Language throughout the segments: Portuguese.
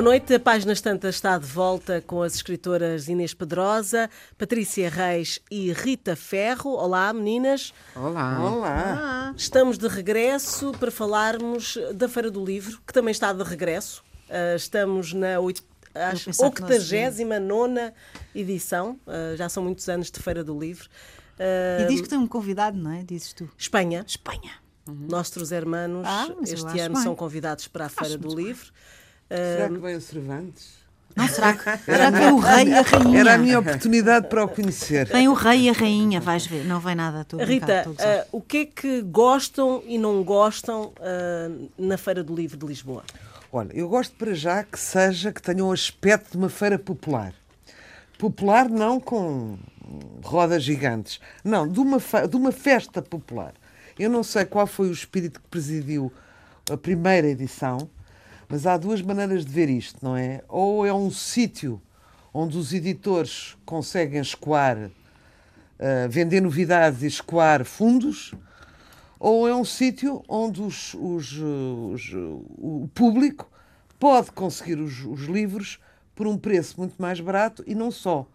Boa noite, a Páginas Tantas está de volta com as escritoras Inês Pedrosa, Patrícia Reis e Rita Ferro. Olá, meninas. Olá. Olá. Estamos de regresso para falarmos da Feira do Livro, que também está de regresso. Uh, estamos na 89 edição, uh, já são muitos anos de Feira do Livro. Uh, e diz que tem um convidado, não é? Dizes tu. Espanha. Espanha. Uhum. Nossos hermanos ah, este ano bem. são convidados para a Feira do Livro. Bem. Será que vem o Cervantes? Não, será que, será que vem o rei e a rainha? Era a minha oportunidade para o conhecer. Vem o rei e a rainha, vais ver. Não vem nada. Estou Rita, uh, o que é que gostam e não gostam uh, na Feira do Livro de Lisboa? Olha, eu gosto para já que seja, que tenha um aspecto de uma feira popular. Popular não com rodas gigantes. Não, de uma, de uma festa popular. Eu não sei qual foi o espírito que presidiu a primeira edição, mas há duas maneiras de ver isto, não é? Ou é um sítio onde os editores conseguem escoar, uh, vender novidades e escoar fundos, ou é um sítio onde os, os, os, o público pode conseguir os, os livros por um preço muito mais barato e não só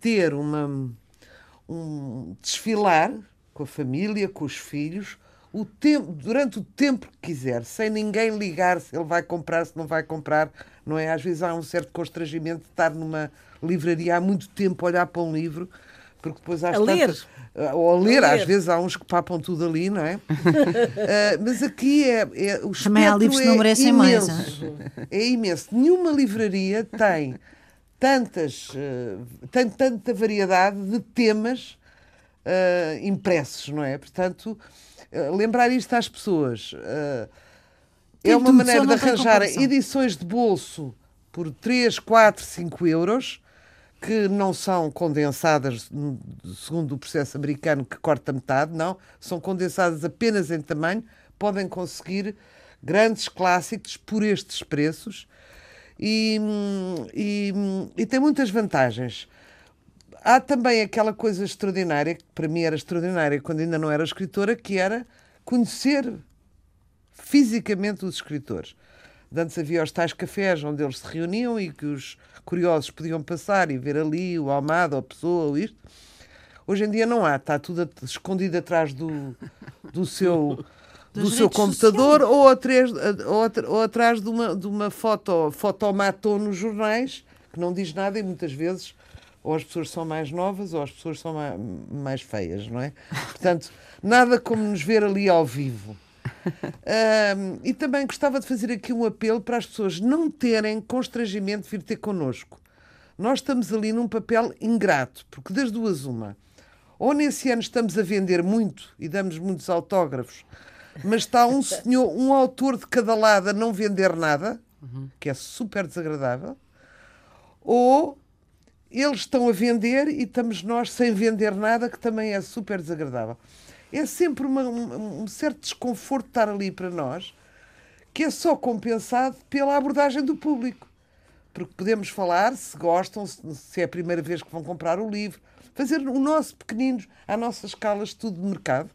ter uma um desfilar com a família, com os filhos, o tempo, durante o tempo que quiser, sem ninguém ligar se ele vai comprar, se não vai comprar, não é? Às vezes há um certo constrangimento de estar numa livraria há muito tempo a olhar para um livro, porque depois há a ler. Eh, ou a ler, a ler, às vezes há uns que papam tudo ali, não é? uh, mas aqui é, é o Também há livros que não merecem imenso, mais. É imenso. Nenhuma livraria tem tantas, uh, tem tanta variedade de temas uh, impressos, não é? Portanto, lembrar isto às pessoas uh, é uma maneira de arranjar edições de bolso por 3, 4, 5 euros que não são condensadas segundo o processo americano que corta metade, não, são condensadas apenas em tamanho, podem conseguir grandes clássicos por estes preços. E, e, e tem muitas vantagens. Há também aquela coisa extraordinária, que para mim era extraordinária quando ainda não era escritora, que era conhecer fisicamente os escritores. Antes havia os tais cafés onde eles se reuniam e que os curiosos podiam passar e ver ali o Almada, a pessoa, ou isto. Hoje em dia não há, está tudo escondido atrás do, do seu, do seu computador ou atrás, ou, ou atrás de uma, de uma foto, fotomaton nos jornais, que não diz nada e muitas vezes ou as pessoas são mais novas ou as pessoas são mais, mais feias, não é? Portanto, nada como nos ver ali ao vivo. Um, e também gostava de fazer aqui um apelo para as pessoas não terem constrangimento de vir ter connosco. Nós estamos ali num papel ingrato, porque das duas, uma. Ou nesse ano estamos a vender muito e damos muitos autógrafos, mas está um senhor, um autor de cada lado a não vender nada, que é super desagradável, ou eles estão a vender e estamos nós sem vender nada, que também é super desagradável. É sempre uma, um, um, certo desconforto estar ali para nós, que é só compensado pela abordagem do público. Porque podemos falar se gostam, se, é a primeira vez que vão comprar o livro, fazer o nosso pequeninos, à nossa escala, estudo de mercado,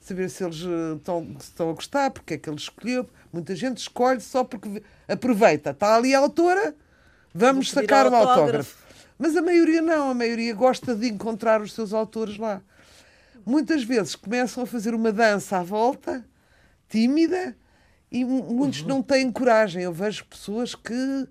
saber se eles eh, estão, estão a gostar, porque é que ele escolheu. Muita gente escolhe só porque aproveita. Está ali a autora, vamos sacar um autógrafo. autógrafo mas a maioria não, a maioria gosta de encontrar os seus autores lá. Muitas vezes começam a fazer uma dança à volta, tímida, e muitos uhum. não têm coragem. Eu vejo pessoas que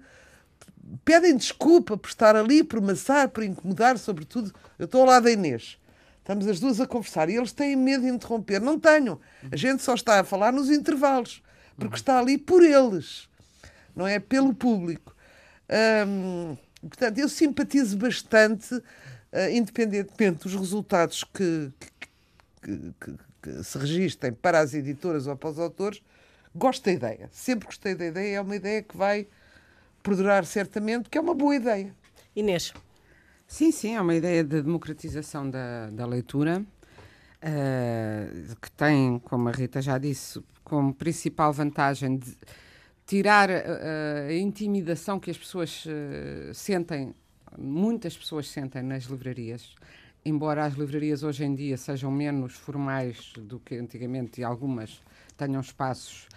pedem desculpa por estar ali, por maçar, por incomodar, sobretudo. Eu estou ao lado da Inês. Estamos as duas a conversar e eles têm medo de interromper. Não tenham. A gente só está a falar nos intervalos, porque uhum. está ali por eles, não é pelo público. Hum, Portanto, eu simpatizo bastante, uh, independentemente dos resultados que, que, que, que, se registrem para as editoras ou para os autores, gosto da ideia. Sempre gostei da ideia. É uma ideia que vai perdurar certamente, que é uma boa ideia. Inês. Sim, sim, é uma ideia de democratização da, da leitura, uh, que tem, como a Rita já disse, como principal vantagem de tirar uh, a intimidação que as pessoas uh, sentem, muitas pessoas sentem nas livrarias. Embora as livrarias hoje em dia sejam menos formais do que antigamente e algumas tenham espaços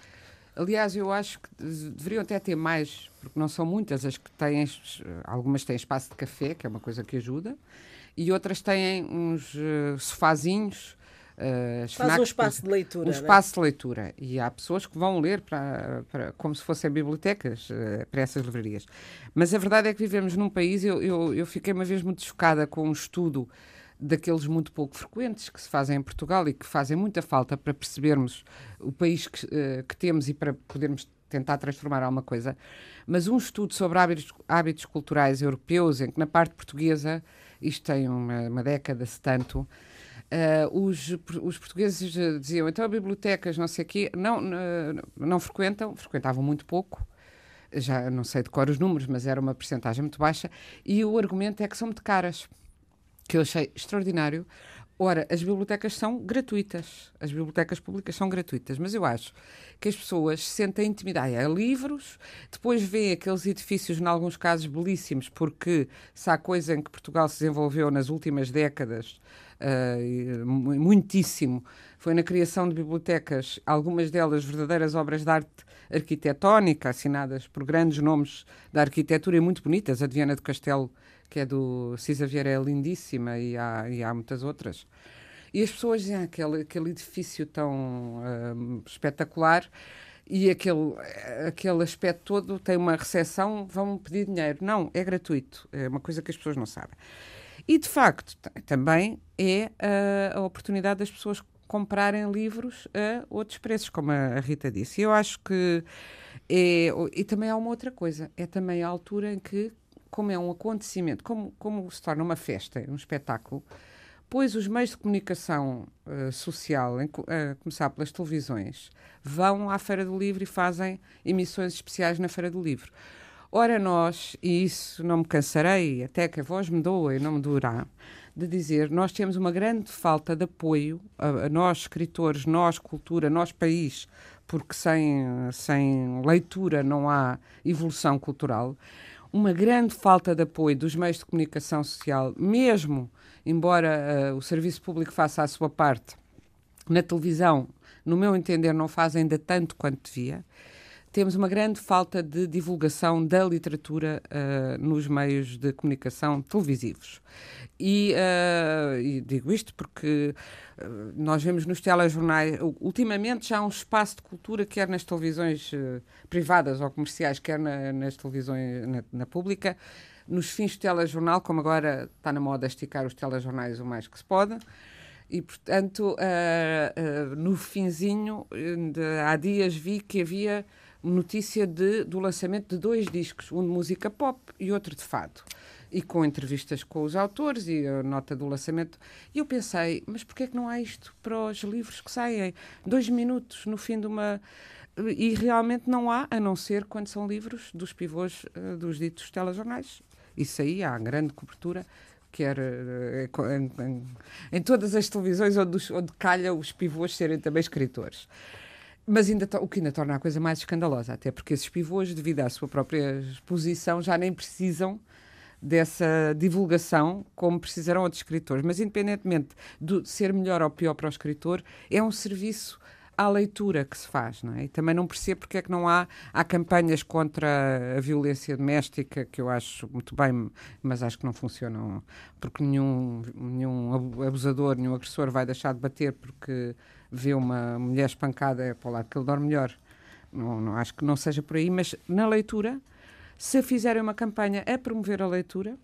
Aliás, eu acho que deveriam até ter mais, porque não são muitas as que têm, algumas têm espaço de café, que é uma coisa que ajuda, e outras têm uns uh, sofazinhos. Uh, Faz um espaço de leitura. Um é? espaço de leitura. E há pessoas que vão ler para, para, como se fossem bibliotecas uh, para essas livrarias. Mas a verdade é que vivemos num país, eu, eu, eu fiquei uma vez muito chocada com um estudo daqueles muito pouco frequentes que se fazem em Portugal e que fazem muita falta para percebermos o país que, uh, que temos e para podermos tentar transformar alguma coisa. Mas um estudo sobre hábitos, hábitos culturais europeus, em que na parte portuguesa, isto tem uma, uma década se tanto, uh, os, os portugueses diziam, então bibliotecas, não sei o quê, não, não, não frequentam, frequentavam muito pouco, já não sei de cor os números, mas era uma percentagem muito baixa, e o argumento é que são muito caras que eu achei extraordinário. Ora, as bibliotecas são gratuitas, as bibliotecas públicas são gratuitas, mas eu acho que as pessoas se sentem intimidadas. Há livros, depois vêem aqueles edifícios, em alguns casos belíssimos, porque se há coisa em que Portugal se desenvolveu nas últimas décadas, uh, muitíssimo, foi na criação de bibliotecas, algumas delas verdadeiras obras de arte arquitetónica, assinadas por grandes nomes da arquitetura e muito bonitas. A de Viana do Castelo que é do Cisa Vieira, é lindíssima e há, e há muitas outras. E as pessoas dizem ah, aquele, aquele edifício tão uh, espetacular e aquele, aquele aspecto todo tem uma recepção, vão pedir dinheiro. Não, é gratuito. É uma coisa que as pessoas não sabem. E, de facto, também é uh, a oportunidade das pessoas comprarem livros a outros preços, como a Rita disse. Eu acho que é, e também há uma outra coisa, é também a altura em que como é um acontecimento, como, como se torna uma festa, um espetáculo, pois os meios de comunicação uh, social, em, uh, começar pelas televisões, vão à Feira do Livro e fazem emissões especiais na Feira do Livro. Ora, nós, e isso não me cansarei, até que a voz me doa e não me durará, de dizer, nós temos uma grande falta de apoio, a, a nós escritores, nós cultura, nós país, porque sem, sem leitura não há evolução cultural uma grande falta de apoio dos meios de comunicação social, mesmo embora uh, o serviço público faça a sua parte, na televisão, no meu entender, não faz ainda tanto quanto devia. Temos uma grande falta de divulgação da literatura uh, nos meios de comunicação televisivos. E, uh, e digo isto porque uh, nós vemos nos telejornais, ultimamente já há um espaço de cultura, quer nas televisões privadas ou comerciais, quer na, nas televisões, na, na, pública, nos fins de telejornal, como agora está na moda esticar os telejornais o mais que se pode. E, portanto, no finzinho, de, há dias vi que havia notícia de, do lançamento de dois discos, um de música pop e outro de fado e com entrevistas com os autores e a nota do lançamento. E eu pensei, mas porquê é que não há isto para os livros que saem? Dois minutos no fim de uma. E realmente não há, a não ser quando são livros dos pivôs uh, dos ditos telejornais. Isso aí há grande cobertura quer uh, em, em, em, todas as televisões onde, onde calha os pivôs serem também escritores. Mas ainda o que ainda torna a coisa mais escandalosa, até porque esses pivôs, devido à sua própria exposição, já nem precisam dessa divulgação, como precisarão outros escritores. Mas, independentemente de ser melhor ou pior para o escritor, é um serviço à leitura que se faz, não é? E também não percebo porque é que não há, há campanhas contra a violência doméstica, que eu acho muito bem, mas acho que não funcionam, porque nenhum, nenhum abusador, nenhum agressor vai deixar de bater porque vê uma mulher espancada é para o lado que ele dorme melhor. Não, não, acho que não seja por aí, mas na leitura se fizerem uma campanha a promover a leitura,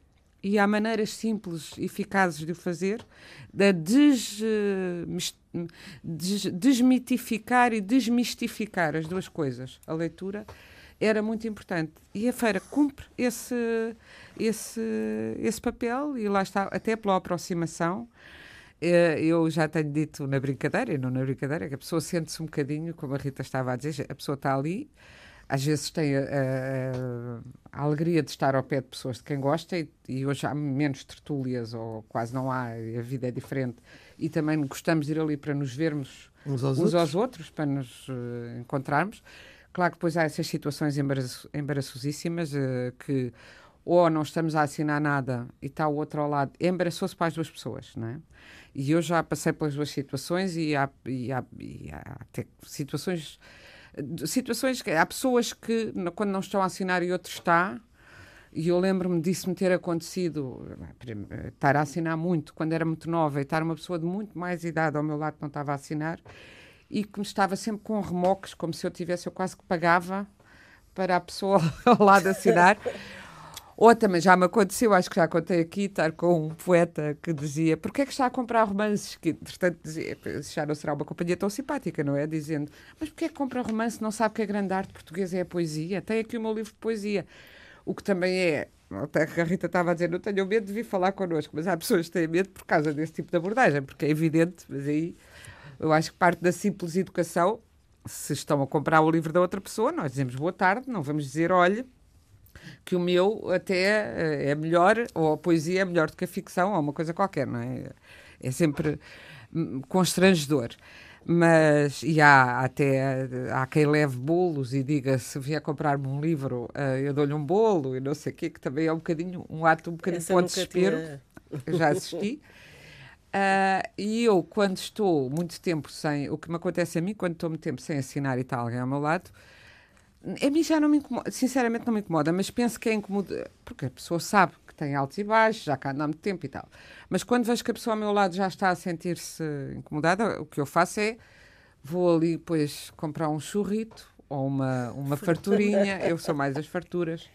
e há maneiras simples e eficazes de o fazer, de des, des, desmitificar e desmistificar as duas coisas, a leitura, era muito importante. E a feira cumpre esse, esse, esse papel, e lá está, até pela aproximação. Eh, eu já tenho dito na brincadeira, e não na brincadeira, que a pessoa sente-se um bocadinho, como a Rita estava a dizer, a pessoa está ali, às vezes tem a, a, a, alegria de estar ao pé de pessoas de quem gosta e, e, hoje há menos tertúlias ou quase não há, a vida é diferente e também gostamos de ir ali para nos vermos uns aos, uns outros. aos outros, para nos uh, encontrarmos. Claro que depois há essas situações embaraço, embaraçosíssimas uh, que ou não estamos a assinar nada e está o outro ao lado, embaraçou-se para as duas pessoas, não é? E eu já passei pelas duas situações e há, e há, e há até situações situações que há pessoas que, quando não estão a assinar e outro está, e eu lembro-me disso me ter acontecido, estar a assinar muito quando era muito nova e estar uma pessoa de muito mais idade ao meu lado que não estava a assinar e que me estava sempre com remoques, como se eu tivesse, eu quase que pagava para a pessoa ao lado assinar. Ou também já me aconteceu, acho que já contei aqui, estar com um poeta que dizia porquê é que está a comprar romances? Que, entretanto, dizia, já não será uma companhia tão simpática, não é? Dizendo, mas porquê é que compra romance não sabe que a grande arte portuguesa é a poesia? Tem aqui o meu livro de poesia. O que também é, até que a Rita estava a dizer, não tenho medo de vir falar connosco, mas há pessoas que têm medo por causa desse tipo de abordagem, porque é evidente, mas aí eu acho que parte da simples educação, se estão a comprar o livro da outra pessoa, nós dizemos boa tarde, não vamos dizer, olhe, que o meu até eh, é melhor, ou a poesia é melhor do que a ficção, ou uma coisa qualquer, não é? É sempre hum, constrangedor. Mas, e há até há quem leve bolos e diga se vier comprar-me um livro, uh, eu dou-lhe um bolo e não sei o quê, que também é um bocadinho, um ato um bocadinho de desespero. Tinha... Já assisti. Uh, e eu, quando estou muito tempo sem. O que me acontece a mim, quando estou muito tempo sem assinar e está alguém ao meu lado, a mim já não me incomoda, sinceramente não me incomoda, mas penso que é incomoda, porque a pessoa sabe que tem altos e baixos, já cá anda há muito tempo e tal. Mas quando vejo que a pessoa ao meu lado já está a sentir-se incomodada, o que eu faço é vou ali depois comprar um churrito ou uma, uma farturinha, eu sou mais as farturas,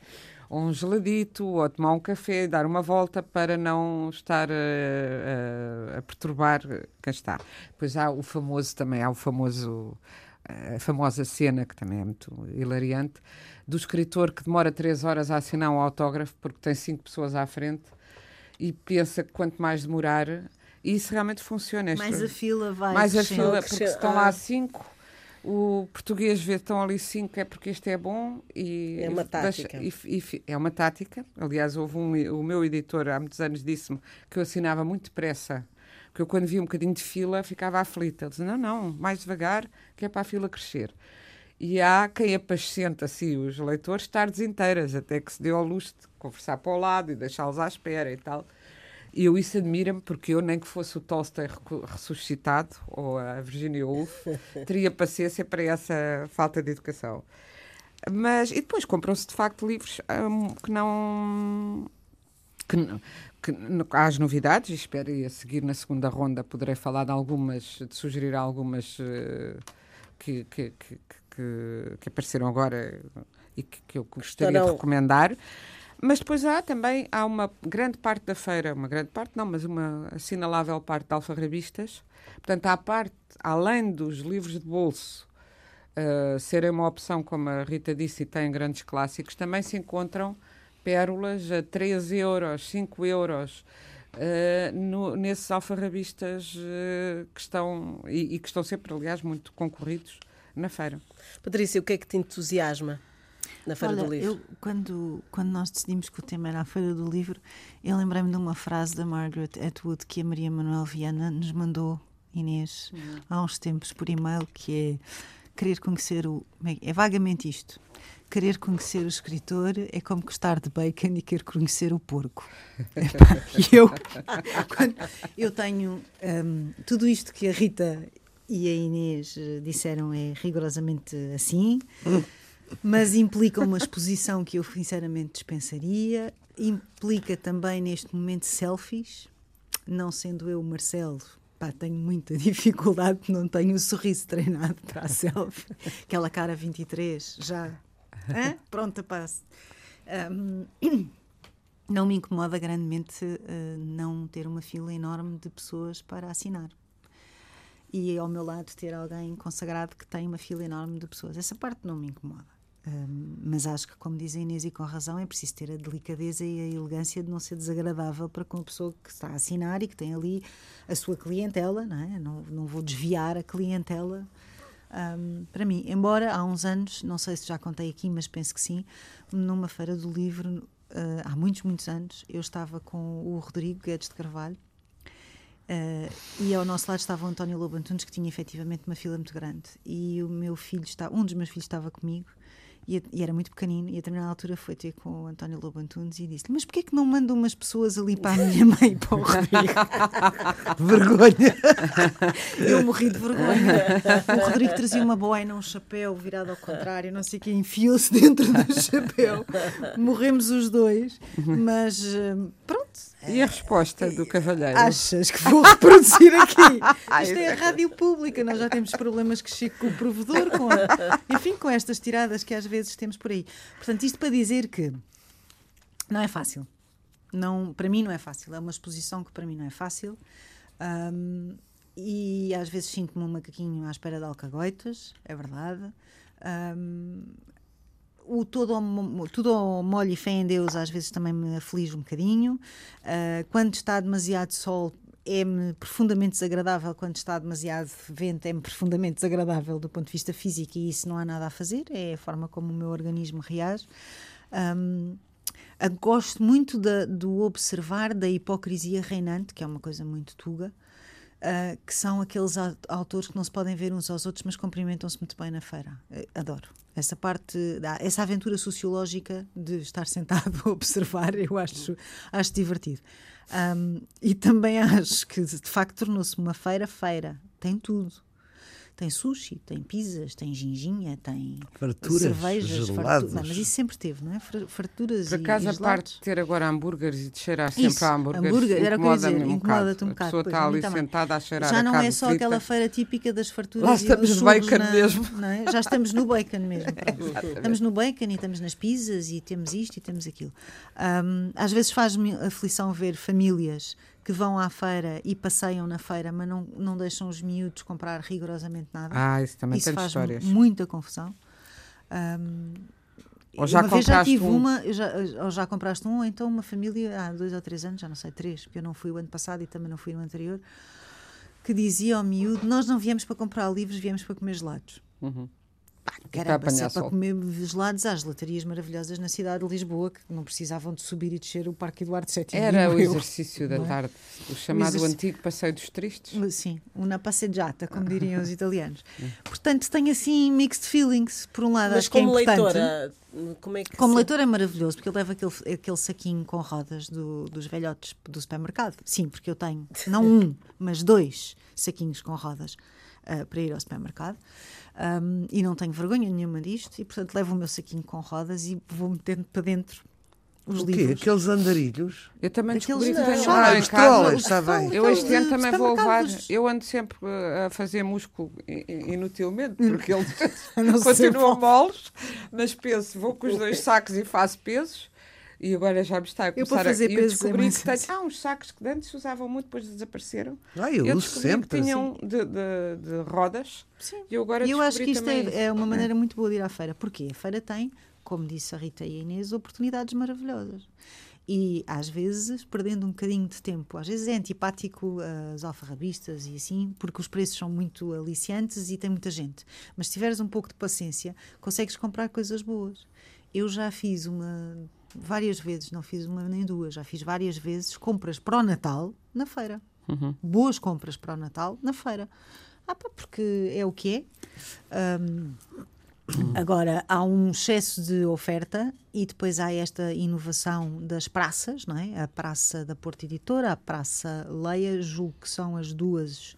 ou um geladito, ou tomar um café, dar uma volta para não estar a, a, a perturbar quem está. Depois há o famoso também, há o famoso a famosa cena, que também é muito hilariante, do escritor que demora três horas a assinar um autógrafo porque tem cinco pessoas à frente e pensa que quanto mais demorar, e isso realmente funciona. Mais a fila vai. Mais a fila, porque se estão lá cinco, o português vê que estão ali cinco, é porque este é bom e. É uma tática. Deixa, e, e, é uma tática. Aliás, houve um, o meu editor há muitos anos disse-me que eu assinava muito depressa porque eu, quando via um bocadinho de fila, ficava aflita. Ele dizia: não, não, mais devagar, que é para a fila crescer. E há quem apascenta assim os leitores tardes inteiras, até que se deu ao luxo de conversar para o lado e deixá-los à espera e tal. E eu isso admira-me, porque eu, nem que fosse o Tolstói ressuscitado, ou a Virginia Woolf, teria paciência para essa falta de educação. Mas, e depois compram-se de facto livros um, que não. Que, que há as novidades, espero e a seguir na segunda ronda poderei falar de algumas, de sugerir algumas uh, que, que, que, que, que, apareceram agora e que, que eu gostaria Estarão... de recomendar. Mas depois há também há uma grande parte da feira, uma grande parte não, mas uma assinalável parte de alfarrabistas. Portanto, há parte, além dos livros de bolso uh, serem uma opção, como a Rita disse, e têm grandes clássicos, também se encontram pérolas a 3 euros, 5 euros. Uh, no, nesses alfarrabistas uh, que estão e, e, que estão sempre, aliás, muito concorridos na feira. Patrícia, o que é que te entusiasma na Feira Olha, do Livro? Eu, quando, quando nós decidimos que o tema era a Feira do Livro, eu lembrei-me de uma frase da Margaret Atwood que a Maria Manuel Viana nos mandou, Inês, uhum. há uns tempos por e-mail, que é querer conhecer o. É, é vagamente isto querer conhecer o escritor é como gostar de bacon e querer conhecer o porco. E eu, eu tenho um, tudo isto que a Rita e a Inês eh, disseram é rigorosamente assim, mas implica uma exposição que eu sinceramente dispensaria, implica também neste momento selfies, não sendo eu Marcelo, Pá, tenho muita dificuldade, não tenho o sorriso treinado para a selfie. Aquela cara 23 já Pronto, passo. Um, não me incomoda grandemente uh, não ter uma fila enorme de pessoas para assinar. E ao meu lado ter alguém consagrado que tem uma fila enorme de pessoas. Essa parte não me incomoda. Um, mas acho que, como diz a Inês e com razão, é preciso ter a delicadeza e a elegância de não ser desagradável para com a pessoa que está a assinar e que tem ali a sua clientela, não é? Não, não vou desviar a clientela um, para mim. Embora há uns anos, não sei se já contei aqui, mas penso que sim, numa feira do livro, uh, há muitos, muitos anos, eu estava com o Rodrigo Guedes de Carvalho. Uh, e ao nosso lado estava o António Lobo Antunes, que tinha efetivamente uma fila muito grande. E o meu filho está, um dos meus filhos estava comigo, E, e era muito pequenino, e a determinada altura foi ter com o António Lobo Antunes e disse mas porquê que não mandam umas pessoas ali para a minha mãe para o Rodrigo? Vergonha. Eu morri de vergonha. O Rodrigo trazia uma boina, um chapéu virado ao contrário, não sei o que, enfiou-se dentro do chapéu. Morremos os dois, mas eh, pronto. E a resposta do cavalheiro? Achas que vou reproduzir aqui? Isto é a rádio pública, nós já temos problemas que chico com o provedor, com a- enfim, com estas tiradas que às vezes temos por aí. Portanto, isto para dizer que não é fácil. Não, para mim não é fácil. É uma exposição que para mim não é fácil. Ahm, e às vezes sinto-me um macaquinho à espera de alcagoitas, é verdade. Ahm, o todo tudo ao molho e fé em Deus às vezes também me aflige um bocadinho. Ah, quando está demasiado sol é-me profundamente desagradável, quando está demasiado vento é-me profundamente desagradável do ponto de vista físico e isso não há nada a fazer, é a forma como o meu organismo reage. A- gosto muito do observar da hipocrisia reinante, que é uma coisa muito tuga, ah, que são aqueles au- autores que não se podem ver uns aos outros, mas cumprimentam-se muito bem na feira. Eh, Adoro. Essa parte, essa aventura sociológica de estar sentado a observar, eu acho, acho divertido. Ahm, e também acho que, de facto, tornou-se uma feira feira. Tem tudo. Tem sushi, tem pizzas, tem ginginha, tem Farturas, cervejas, gelados. fartu- Não, mas isso sempre teve, não é? Far- Farturas Por acaso, e a parte de ter agora hambúrgueres e de cheirar sempre Isso, a hambúrgueres, hambúrguer, era o que eu ia dizer, um incomoda-te um bocado. A pessoa pois, está ali também. sentada a cheirar Já a não carne é só frita. aquela feira típica das Lá farturas e estamos dos no bacon na- mesmo. não é? Já estamos no bacon mesmo. estamos no bacon e estamos nas pizzas e temos isto e temos aquilo. Ahm, às vezes faz-me aflição ver famílias que vão à feira e passeiam na feira, mas não, não deixam os miúdos comprar rigorosamente nada. Ah, isso também Isso tem faz histórias. muita confusão. Ahm, Ou já uma vez já tive um. uma, já, ou já compraste um, ou então uma família há dois ou três anos, já não sei, três, porque eu não fui o ano passado e também não fui no anterior, que dizia ao miúdo: Nós não viemos para comprar livros, viemos para comer gelados. Uhum. Pá, caramba, é para comer gelados, há gelatarias maravilhosas na cidade de Lisboa que não precisavam de subir e descer o Parque Eduardo VII. Era o eu. exercício da Não é? tarde, o chamado exercício- antigo passeio dos tristes. Sim, uma passeggiata, como diriam os italianos. Portanto, tenho assim mixed feelings. Por um lado, Mas acho que é como importante. leitora, como é que Como se- leitor é maravilhoso, porque ele leva aquele, aquele saquinho com rodas do- dos velhotes do supermercado. Sim, porque eu tenho, não um, mas dois saquinhos com rodas ah, para ir ao supermercado. Ahm, e não tenho vergonha nenhuma disto, e portanto levo o meu saquinho com rodas e vou metendo para dentro os O quê? livros. Aqueles andarilhos? Eu também Aqueles descobri que de- tenho Ah, lá em os casa. trolas, está bem. Eu este ano também vou levar. Eu ando sempre uh, a fazer músculo inutilmente, porque eles continuam moles, mas penso, vou com os dois sacos e faço pesos. E agora já me está a Eu, começar fazer a... Eu é descobri que tenho... Há uns sacos que antes se usavam muito, depois desapareceram. Ah, eu, eu uso descobri sempre. que tinham assim. de, de- de rodas. Sim. E eu agora E eu acho que isto também é, é uma maneira muito boa de ir à feira. Porquê? A feira tem, como disse a Rita e a Inês, oportunidades maravilhosas. E às vezes, perdendo um bocadinho de tempo, às vezes é antipático às alfarrabistas e assim, porque os preços são muito aliciantes e tem muita gente. Mas se tiveres um pouco de paciência, consegues comprar coisas boas. Eu já fiz uma, várias vezes, não fiz uma nem duas, já fiz várias vezes compras para o Natal na feira. Boas compras para o Natal na feira. Ah, pá, porque é o que é. Ahm, Agora, há um excesso de oferta e depois há esta inovação das praças, não é? A Praça da Porta Editora, a Praça Leia, julgo que são as duas.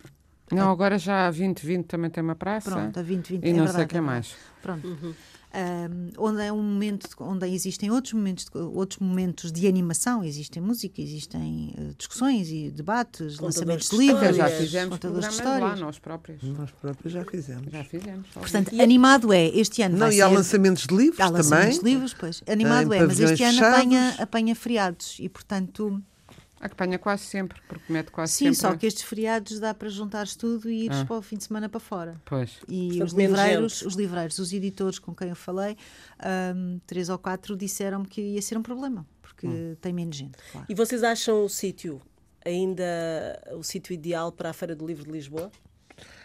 Não, agora já a 2020 também tem uma praça. Pronto, a 2020 E é não verdade, sei o que é mais. Pronto. Ahm, onde é um momento de- onde existem outros momentos de, outros momentos de animação existem música existem eh, discussões e debates Contadores lançamentos de livros já Histórias. fizemos contadores de programas lá, histórias nós próprios. Nós próprios já fizemos. Já fizemos. portanto animado é este ano Não, vai e há ser lançamentos de livros Há lançamentos também. de livros, pois. Animado é, mas este ano apanha, apanha feriados e, portanto, Apanha quase sempre, porque mete quase sim, sempre. só que estes feriados dá para juntares tudo e ires Ah. para o fim de semana para fora. Pois. E Portanto, os livreiros, os livreiros, os editores com quem eu falei, ahm, três ou quatro disseram-me que ia ser um problema, porque Hum. tem menos gente, claro. E vocês acham o sítio ainda o sítio ideal para a Feira do Livro de Lisboa?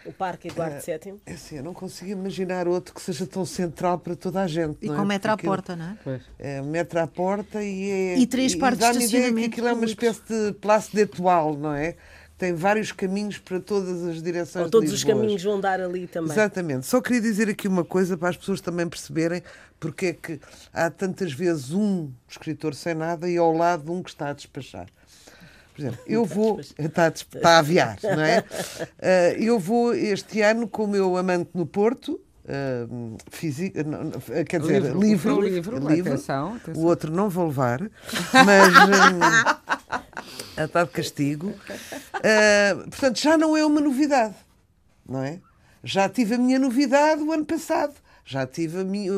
O Parque Eduardo VII? É assim, eu não consigo imaginar outro que seja tão central para toda a gente. E não é? com metro à porta, não é? Pois. É, metro à porta e é. E três partes de dá-me ideia que estacionamento aquilo é uma espécie de Place d'Etoile, não é? tem vários caminhos para todas as direções Ou todos de os caminhos vão dar ali também. Exatamente. Só queria dizer aqui uma coisa para as pessoas também perceberem porque é que há tantas vezes um escritor sem nada e ao lado um que está a despachar. Por exemplo, eu vou. Está a, está a aviar, não é? Ah, eu vou este ano com o meu amante no Porto. ah, físico, não, não, quer dizer, Livro, livro, o livro, atenção, atenção. o outro não vou levar, mas está de castigo. Ah, portanto, já não é uma novidade, não é? Já tive a minha novidade o ano passado, já tive a minha-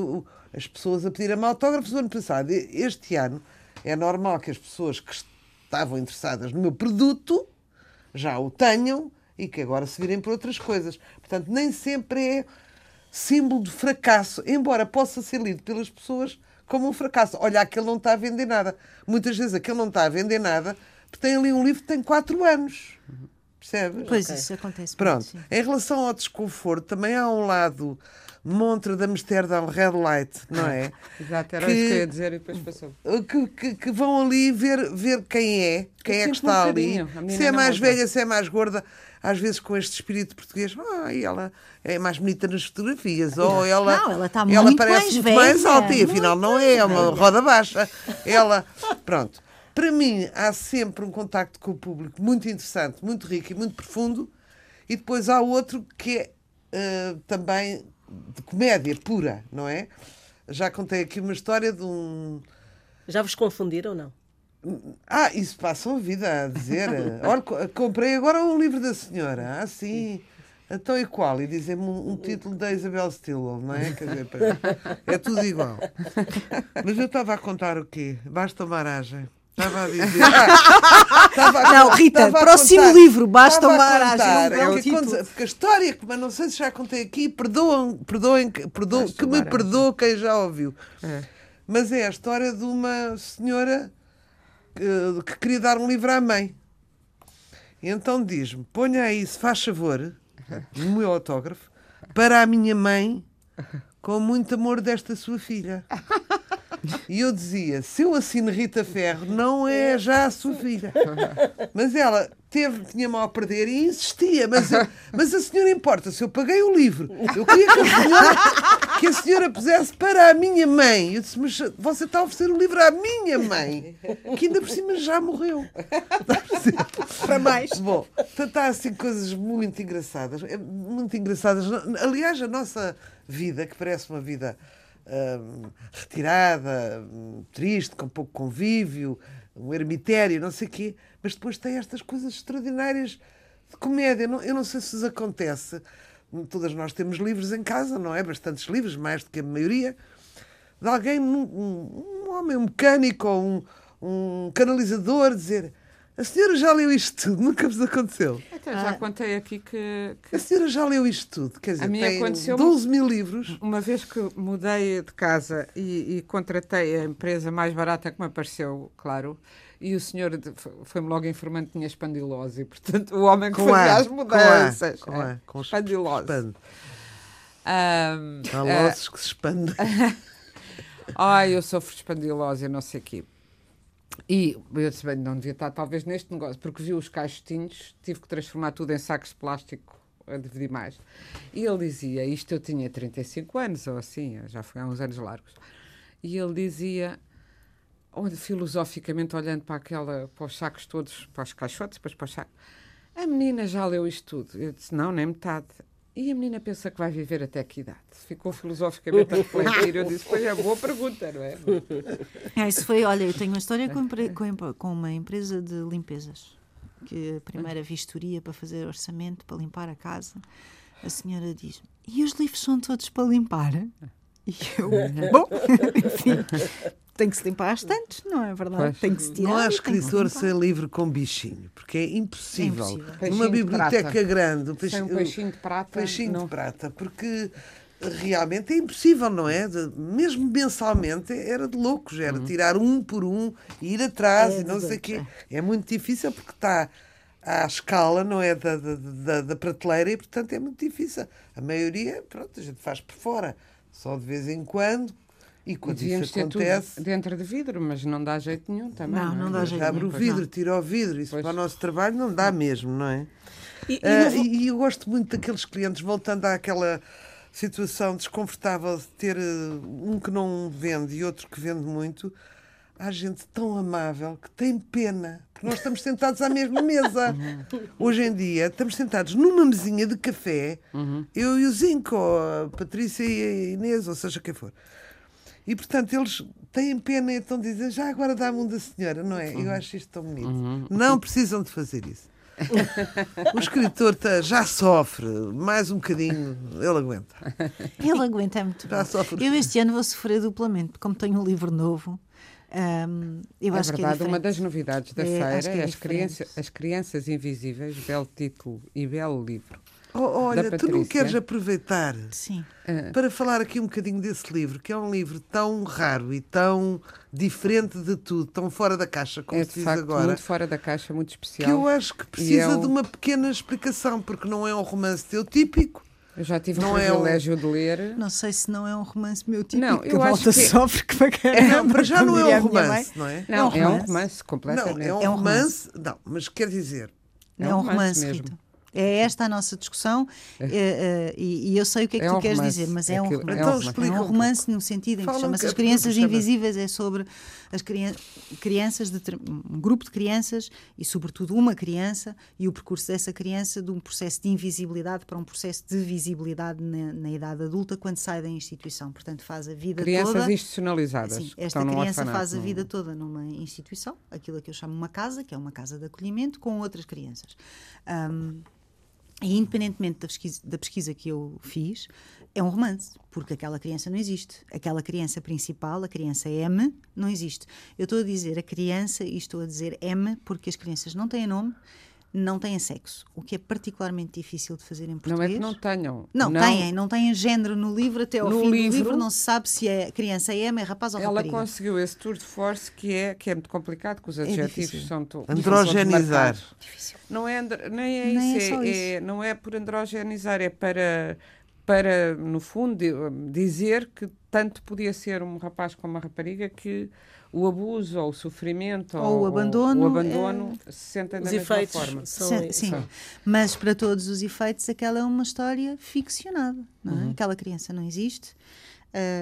as pessoas a pedir-me autógrafos o ano passado. Este ano é normal que as pessoas que estavam interessadas no meu produto já o tenham e que agora se virem por outras coisas. Portanto, nem sempre é símbolo de fracasso, embora possa ser lido pelas pessoas como um fracasso. Olha, aquele não está a vender nada. Muitas vezes aquele não está a vender nada porque tem ali um livro que tem 4 anos. Percebes? Pois isso acontece. Pronto. muito. Em relação ao desconforto, também há um lado montra de Amsterdão Red Light, não é? Exato, era Que- isso que eu ia dizer e depois passou. que, que- que vão ali ver, ver quem é, quem é que está um ali, se é mais velha, se é mais gorda, às vezes com este espírito português, ah, e ela é mais bonita nas fotografias, ou ela, Não, ela está muito parece mais muito mais velha, alta, e afinal não é, é uma roda baixa. Ela, pronto. Para mim, há sempre um contacto com o público muito interessante, muito rico e muito profundo, e depois há outro que é ah, também de comédia pura, não é? Já contei aqui uma história de um. Já vos confundiram ou não? Ah, isso passam a vida a dizer. Olha, co- comprei agora um livro da senhora. Ah, sim. Então e qual? E dizem-me um, um título da Isabel Stilwell, não é? Quer dizer, é tudo igual. Mas eu estava a contar o quê? Basta uma aragem. Estava a dizer. Estava a- Não, Rita, próximo contar- livro, Basta uma aragem, é título. conta- Porque a história, que- mas não sei se já contei aqui, perdoam, perdoem, que- perdoam, que me perdoe quem já ouviu. É. Mas é a história de uma senhora que, que queria dar um livro à mãe. E então diz-me: ponha aí, se faz favor, o meu autógrafo, para a minha mãe, com muito amor desta sua filha. E eu dizia: se eu assino Rita Ferro, não é já a sua filha. Mas ela teve, tinha mal a perder e insistia. Mas, eu- mas a senhora importa se eu paguei o livro. Eu queria que a senhora, que a senhora pusesse para a minha mãe. Eu disse: mas você está a oferecer o livro à minha mãe, que ainda por cima já morreu. Para mais. Bom, portanto, há assim coisas muito engraçadas. é Muito engraçadas. Aliás, a nossa vida, que parece uma vida hum, retirada, hum, triste, com pouco convívio, um ermitério, não sei o quê, mas depois tem estas coisas extraordinárias de comédia. Eu não sei se vos acontece. Todas nós temos livros em casa, não é? Bastantes livros, mais do que a maioria de alguém, um, um- um homem, um mecânico ou um, um canalizador, dizer a senhora já leu isto tudo, nunca vos aconteceu. Até já contei aqui que, que A senhora já leu isto tudo, quer dizer, A mim tem aconteceu-me- 12 mil livros. uma vez que mudei de casa e, e contratei a empresa mais barata que me apareceu, claro, e o senhor foi-me logo informando que tinha espandilose, portanto, o homem que Com fazia A, as com A, mudanças. com A, é, com espandilose. expande. Ahm, Há ah, losses que se expandem. Ai, eu sofro de espandilose, não sei o quê. E eu disse, bem, não devia estar talvez neste negócio, porque vi os caixotinhos, tive que transformar tudo em sacos de plástico a dividir mais. E ele dizia, isto eu tinha 35 anos, ou assim, já foi há uns anos largos. E ele dizia, filosoficamente, olhando para, aquela, para os sacos todos, para os caixotes, depois para os sacos, a menina já leu isto tudo. Eu disse, não, nem metade. E a menina pensa que vai viver até que idade? Ficou filosoficamente a refletir. Eu disse, pois é, boa pergunta, não é? É, isso foi, olha, eu tenho uma história com, com uma empresa de limpezas. Que a primeira vistoria para fazer orçamento, para limpar a casa, a senhora diz: E os livros são todos para limpar? E eu, bom, enfim, tem que se limpar às tantas, não é verdade? Pois. Tem que se tirar. Não há escritor sem livro com bichinho, porque é impossível. É impossível. Peixinho Numa biblioteca prata. grande, o Sem um peixinho de prata. peixinho não. de prata, porque realmente é impossível, não é? De- mesmo mensalmente era de loucos, Uhum. era tirar um por um e ir atrás É e não sei o quê. loucos, É muito difícil porque está à escala, não é? Da, da, da, da prateleira e, portanto, é muito difícil. A maioria, pronto, a gente faz por fora, só de vez em quando. E quando Devíamos isso ter acontece, tudo dentro de vidro, mas não dá jeito nenhum também. Não, é? não dá jeito abre o nenhum, vidro, não. tira o vidro, isso Pois. para o nosso trabalho não dá mesmo, não é? E, e Ah, não vou- e, e eu gosto muito daqueles clientes, voltando àquela situação desconfortável de ter eh, um que não vende e outro que vende muito. Há gente tão amável que tem pena, porque nós estamos sentados à mesma mesa. Hoje em dia, estamos sentados numa mesinha de café, eu e o Zinco, ou a Patrícia e a Inês, ou seja quem for. E, portanto, eles têm pena e então dizem já agora dá-me um da senhora, não é? Eu acho isto tão bonito. Não precisam de fazer isso. o escritor tá- já sofre, mais um bocadinho, ele aguenta. Ele aguenta muito Já bem. sofre. Eu este ano vou sofrer duplamente, porque como tenho um livro novo, hum, eu É acho que é verdade, uma das novidades da É, feira que é é as, diferente. criança, as Crianças Invisíveis, belo título e belo livro. Oh, olha, tu não queres aproveitar Sim. Ah, para falar aqui um bocadinho desse livro, que é um livro tão raro e tão diferente de tudo, tão fora da caixa, como é se de diz facto agora, muito fora da caixa, muito que especial. eu acho que precisa é o- de uma pequena explicação, porque não é um romance teu típico. Eu já tive não o é o- privilégio de ler. Não sei se não é um romance meu tipo Não, que eu a acho volta que- sofre que. Não, mas já como não é a um romance, não é? Não, É um é um romance. romance Não, completamente. é um, É um romance, não, mas quer dizer, É um romance, mesmo. Rita. É esta a nossa discussão eh, eh, e, e eu sei o que é que É tu um queres romance. dizer, mas É é um romance. é um Então romance. explica É um um romance no sentido em que um chama-se As bocadinho, Crianças. Invisíveis, é sobre as crian crianças, de, um grupo de crianças e, sobretudo, uma criança e o percurso dessa criança de um processo de invisibilidade para um processo de visibilidade na, na idade adulta quando sai da instituição. Portanto, faz a vida Crianças toda. institucionalizadas. Sim, esta criança orfanato, faz a num- vida toda numa instituição, aquilo que eu chamo uma casa, que é uma casa de acolhimento, com outras crianças. Ahm, e independentemente da pesquisa, da pesquisa que eu fiz, é um romance, porque aquela criança não existe. Aquela criança principal, a criança M, não existe. Eu estou a dizer a criança e estou a dizer M porque as crianças não têm nome, não têm sexo, o que é particularmente difícil de fazer em português. Não é que não tenham. Não, têm, não têm género no livro, até ao No fim livro- do livro não se sabe se é criança é M, é rapaz ou Ela rapariga. conseguiu esse tour de force que é, que é muito complicado, que os adjetivos difícil. são androgenizar. marcados. Não é, andro- nem é Nem é isso, é, é- não é por androgenizar, é para, para no fundo, di- dizer que tanto podia ser um rapaz como uma rapariga que o abuso ou o sofrimento Ou o abandono, o abandono se sentem da Os mesma efeitos forma. são. Sim. São. mas para todos os efeitos, aquela é uma história ficcionada. Não Uhum. é? Aquela criança não existe.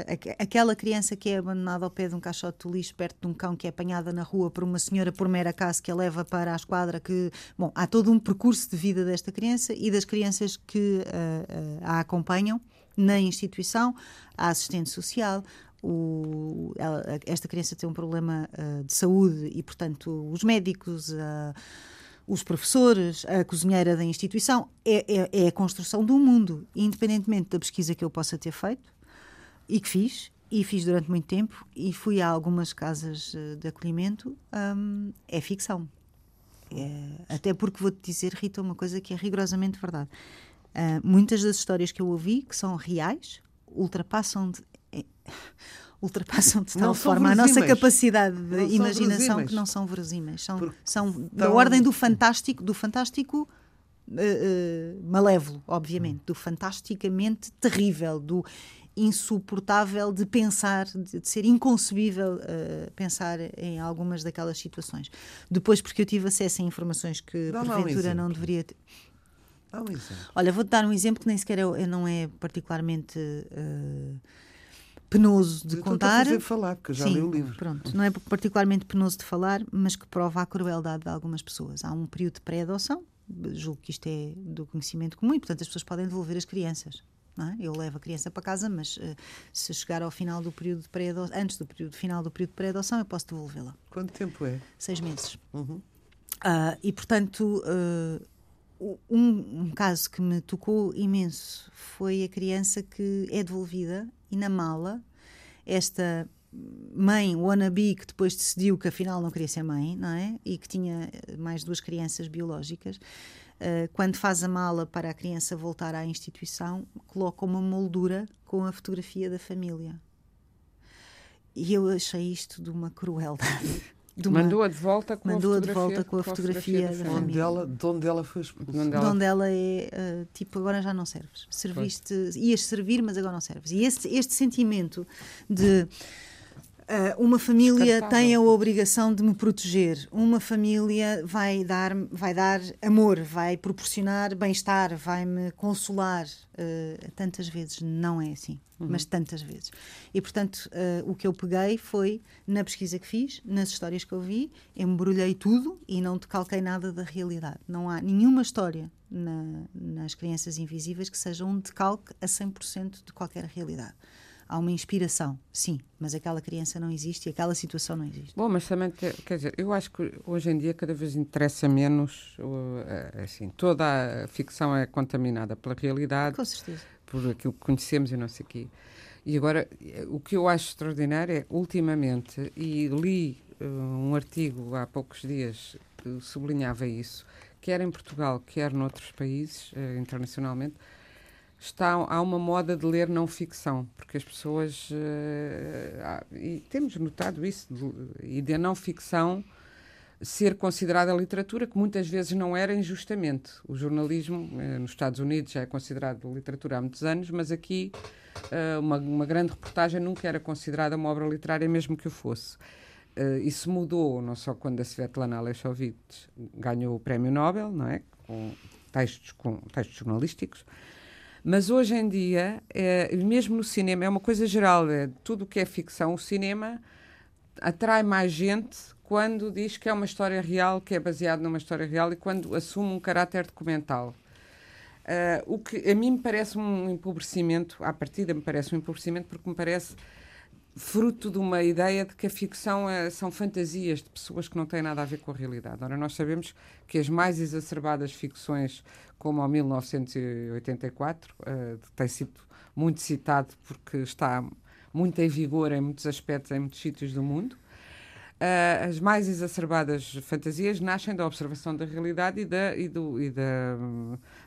Aqu- aquela criança que é abandonada ao pé de um caixote de lixo perto de um cão que é apanhada na rua por uma senhora por mero acaso que a leva para a esquadra que bom há todo um percurso de vida desta criança e das crianças que ah, ah, a acompanham na instituição a assistente social o- ela- esta criança tem um problema ah, de saúde e portanto os médicos ah, os professores, a cozinheira da instituição, é, é, é a construção do mundo, independentemente da pesquisa que eu possa ter feito e que fiz, e fiz durante muito tempo, e fui a algumas casas eh, de acolhimento, hum, é ficção. É- até porque vou-te dizer, Rita, uma coisa que é rigorosamente verdade. Ah, muitas das histórias que eu ouvi, que são reais, ultrapassam Ultrapassam de tal forma a nossa verosímeis. capacidade de Não imaginação verosímeis. que não são verosímeis. São, Porque são da estão- ordem do fantástico, do fantástico eh, eh, malévolo, obviamente, do fantasticamente terrível, do insuportável de pensar, de, de ser inconcebível eh, pensar em algumas daquelas situações. Depois, porque eu tive acesso a informações que Dá lá um porventura não deveria ter. Dá um exemplo. Olha, vou-te dar um exemplo que nem sequer é, não é particularmente eh, penoso de Eu estou-te contar. a fazer falar, porque já Sim, li o livro. Pronto, não é particularmente penoso de falar, mas que prova a crueldade de algumas pessoas. Há um período de pré-adoção, julgo que isto é do conhecimento comum, e portanto as pessoas podem devolver as crianças. é? Eu levo a criança para casa, mas eh, se chegar ao final do período de pré-adoção, antes do período final do período de pré-adoção, eu posso devolvê-la. Quanto tempo é? Seis meses. Uhum. Ah, e, portanto, o- um, um caso que me tocou imenso foi a criança que é devolvida e na mala esta mãe wannabe que depois decidiu que afinal não queria ser mãe, não é? E que tinha eh, mais duas crianças biológicas. ah, quando faz a mala para a criança voltar à instituição, coloca uma moldura com a fotografia da família. E eu achei isto de uma crueldade de uma, Mandou-a de volta com mandou-a a de fotografia, volta com a fotografia da família. Onde ela, de onde ela foi expulsa. Onde de ela- onde ela é ah, tipo agora já não serves serviste ias servir mas agora não serves e este, este sentimento de ah, uma família tem a obrigação de me proteger. Uma família vai dar vai dar amor vai proporcionar bem-estar vai me consolar. Ah, tantas vezes não é assim mas tantas vezes. E portanto ah, o que eu peguei foi na pesquisa que fiz nas histórias que eu vi embrulhei tudo e não decalquei nada da realidade. Não há nenhuma história na- nas crianças invisíveis que seja um decalque a 100% de qualquer realidade há uma inspiração. Sim mas aquela criança não existe e aquela situação não existe. Bom, mas também, quer dizer, eu acho que hoje em dia cada vez interessa menos, uh, eh, assim, toda a ficção é contaminada pela realidade, com certeza. por aquilo que conhecemos e não sei o quê. E agora, eh, o que eu acho extraordinário é, ultimamente, e li uh, um artigo há poucos dias que sublinhava isso, quer em Portugal, quer noutros países, eh, internacionalmente, está, há uma moda de ler não ficção, porque as pessoas. há- e temos notado isso, de, e não ficção ser considerada literatura, que muitas vezes não era injustamente. O jornalismo, eh, nos Estados Unidos, já é considerado literatura há muitos anos, mas aqui eh, uma, uma grande reportagem nunca era considerada uma obra literária, mesmo que o fosse. Eh, isso mudou, não só quando a Svetlana Alexovitch ganhou o Prémio Nobel, não é? Com textos, com textos jornalísticos, mas hoje em dia, é, mesmo no cinema, é uma coisa geral, é, tudo o que é ficção, o cinema atrai mais gente quando diz que é uma história real, que é baseado numa história real e quando assume um caráter documental. Ah, o que a mim me parece um empobrecimento, à partida me parece um empobrecimento, porque me parece fruto de uma ideia de que a ficção é- são fantasias de pessoas que não têm nada a ver com a realidade. Ora, nós sabemos que as mais exacerbadas ficções, como ao 1984, eh, tem sido muito citado porque está muito em vigor em muitos aspectos, em muitos sítios do mundo. Ah, as mais exacerbadas fantasias nascem da observação da realidade e, da, e, do, e da,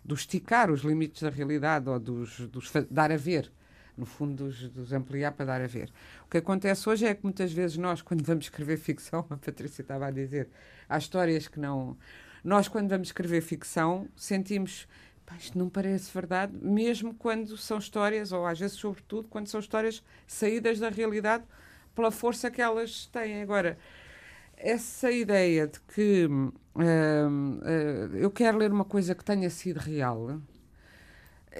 do esticar os limites da realidade ou dos, dos dar a ver. No fundo, dos, dos ampliar para dar a ver. Que acontece hoje é que muitas vezes nós, quando vamos escrever ficção, a Patrícia estava a dizer, há histórias que não. Nós, quando vamos escrever ficção, sentimos. "Pá, Isto não parece verdade, mesmo quando são histórias, ou às vezes, sobretudo, quando são histórias saídas da realidade pela força que elas têm. Agora, essa ideia de que hum, hum, eu quero ler uma coisa que tenha sido real,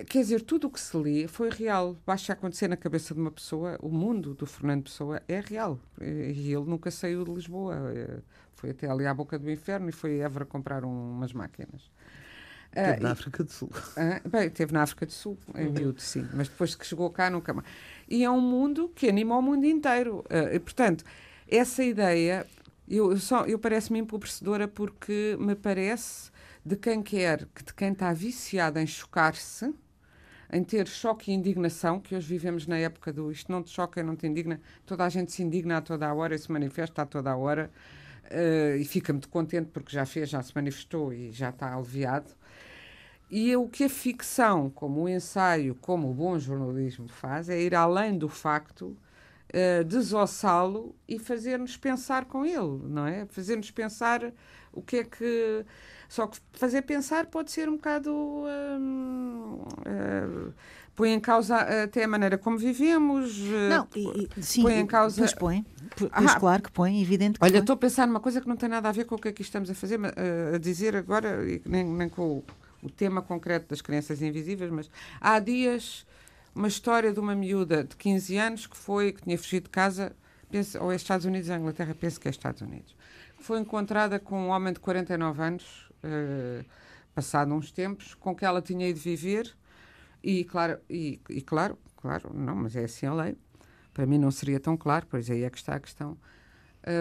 quer dizer, tudo o que se lê foi real. Basta acontecer na cabeça de uma pessoa, o mundo do Fernando Pessoa é real. E ele nunca saiu de Lisboa. Eh, Foi até ali à boca do inferno e foi a Évora comprar um- umas máquinas. Ah, Teve na e- África do Sul. ah, bem, esteve na África do Sul, em miúdo, sim, mas depois que chegou cá nunca mais. E é um mundo que anima o mundo inteiro. Ah, e, portanto, essa ideia, eu, eu só, eu parece-me empobrecedora porque me parece de quem quer, que de quem está viciado em chocar-se, em ter choque e indignação, que hoje vivemos na época do isto não te choca e não te indigna, toda a gente se indigna a toda a hora e se manifesta a toda a hora. ah, e fica muito contente porque já fez, já se manifestou e já está aliviado. E o que a ficção, como o ensaio, como o bom jornalismo faz, é ir além do facto, eh, desossá-lo e fazer-nos pensar com ele, não é? Fazer-nos pensar o que é que. Só que fazer pensar pode ser um bocado. hum, eh, põe em causa até a maneira como vivemos. eh, Não, e, e- sim, põe em causa- Pois põe. Pois Ah, claro que põe, evidente que Olha, estou a pensar numa coisa que não tem nada a ver com o que aqui estamos a fazer, eh, a dizer agora, nem, nem com o, o tema concreto das crianças invisíveis, mas há dias uma história de uma miúda de 15 anos que foi, que tinha fugido de casa, penso, ou é Estados Unidos ou Inglaterra, penso que é Estados Unidos, que foi encontrada com um homem de 49 anos, eh, passado uns tempos, com que ela tinha ido viver, e claro, e, e claro, claro, não, mas é assim a lei. Para mim não seria tão claro, pois aí é que está a questão.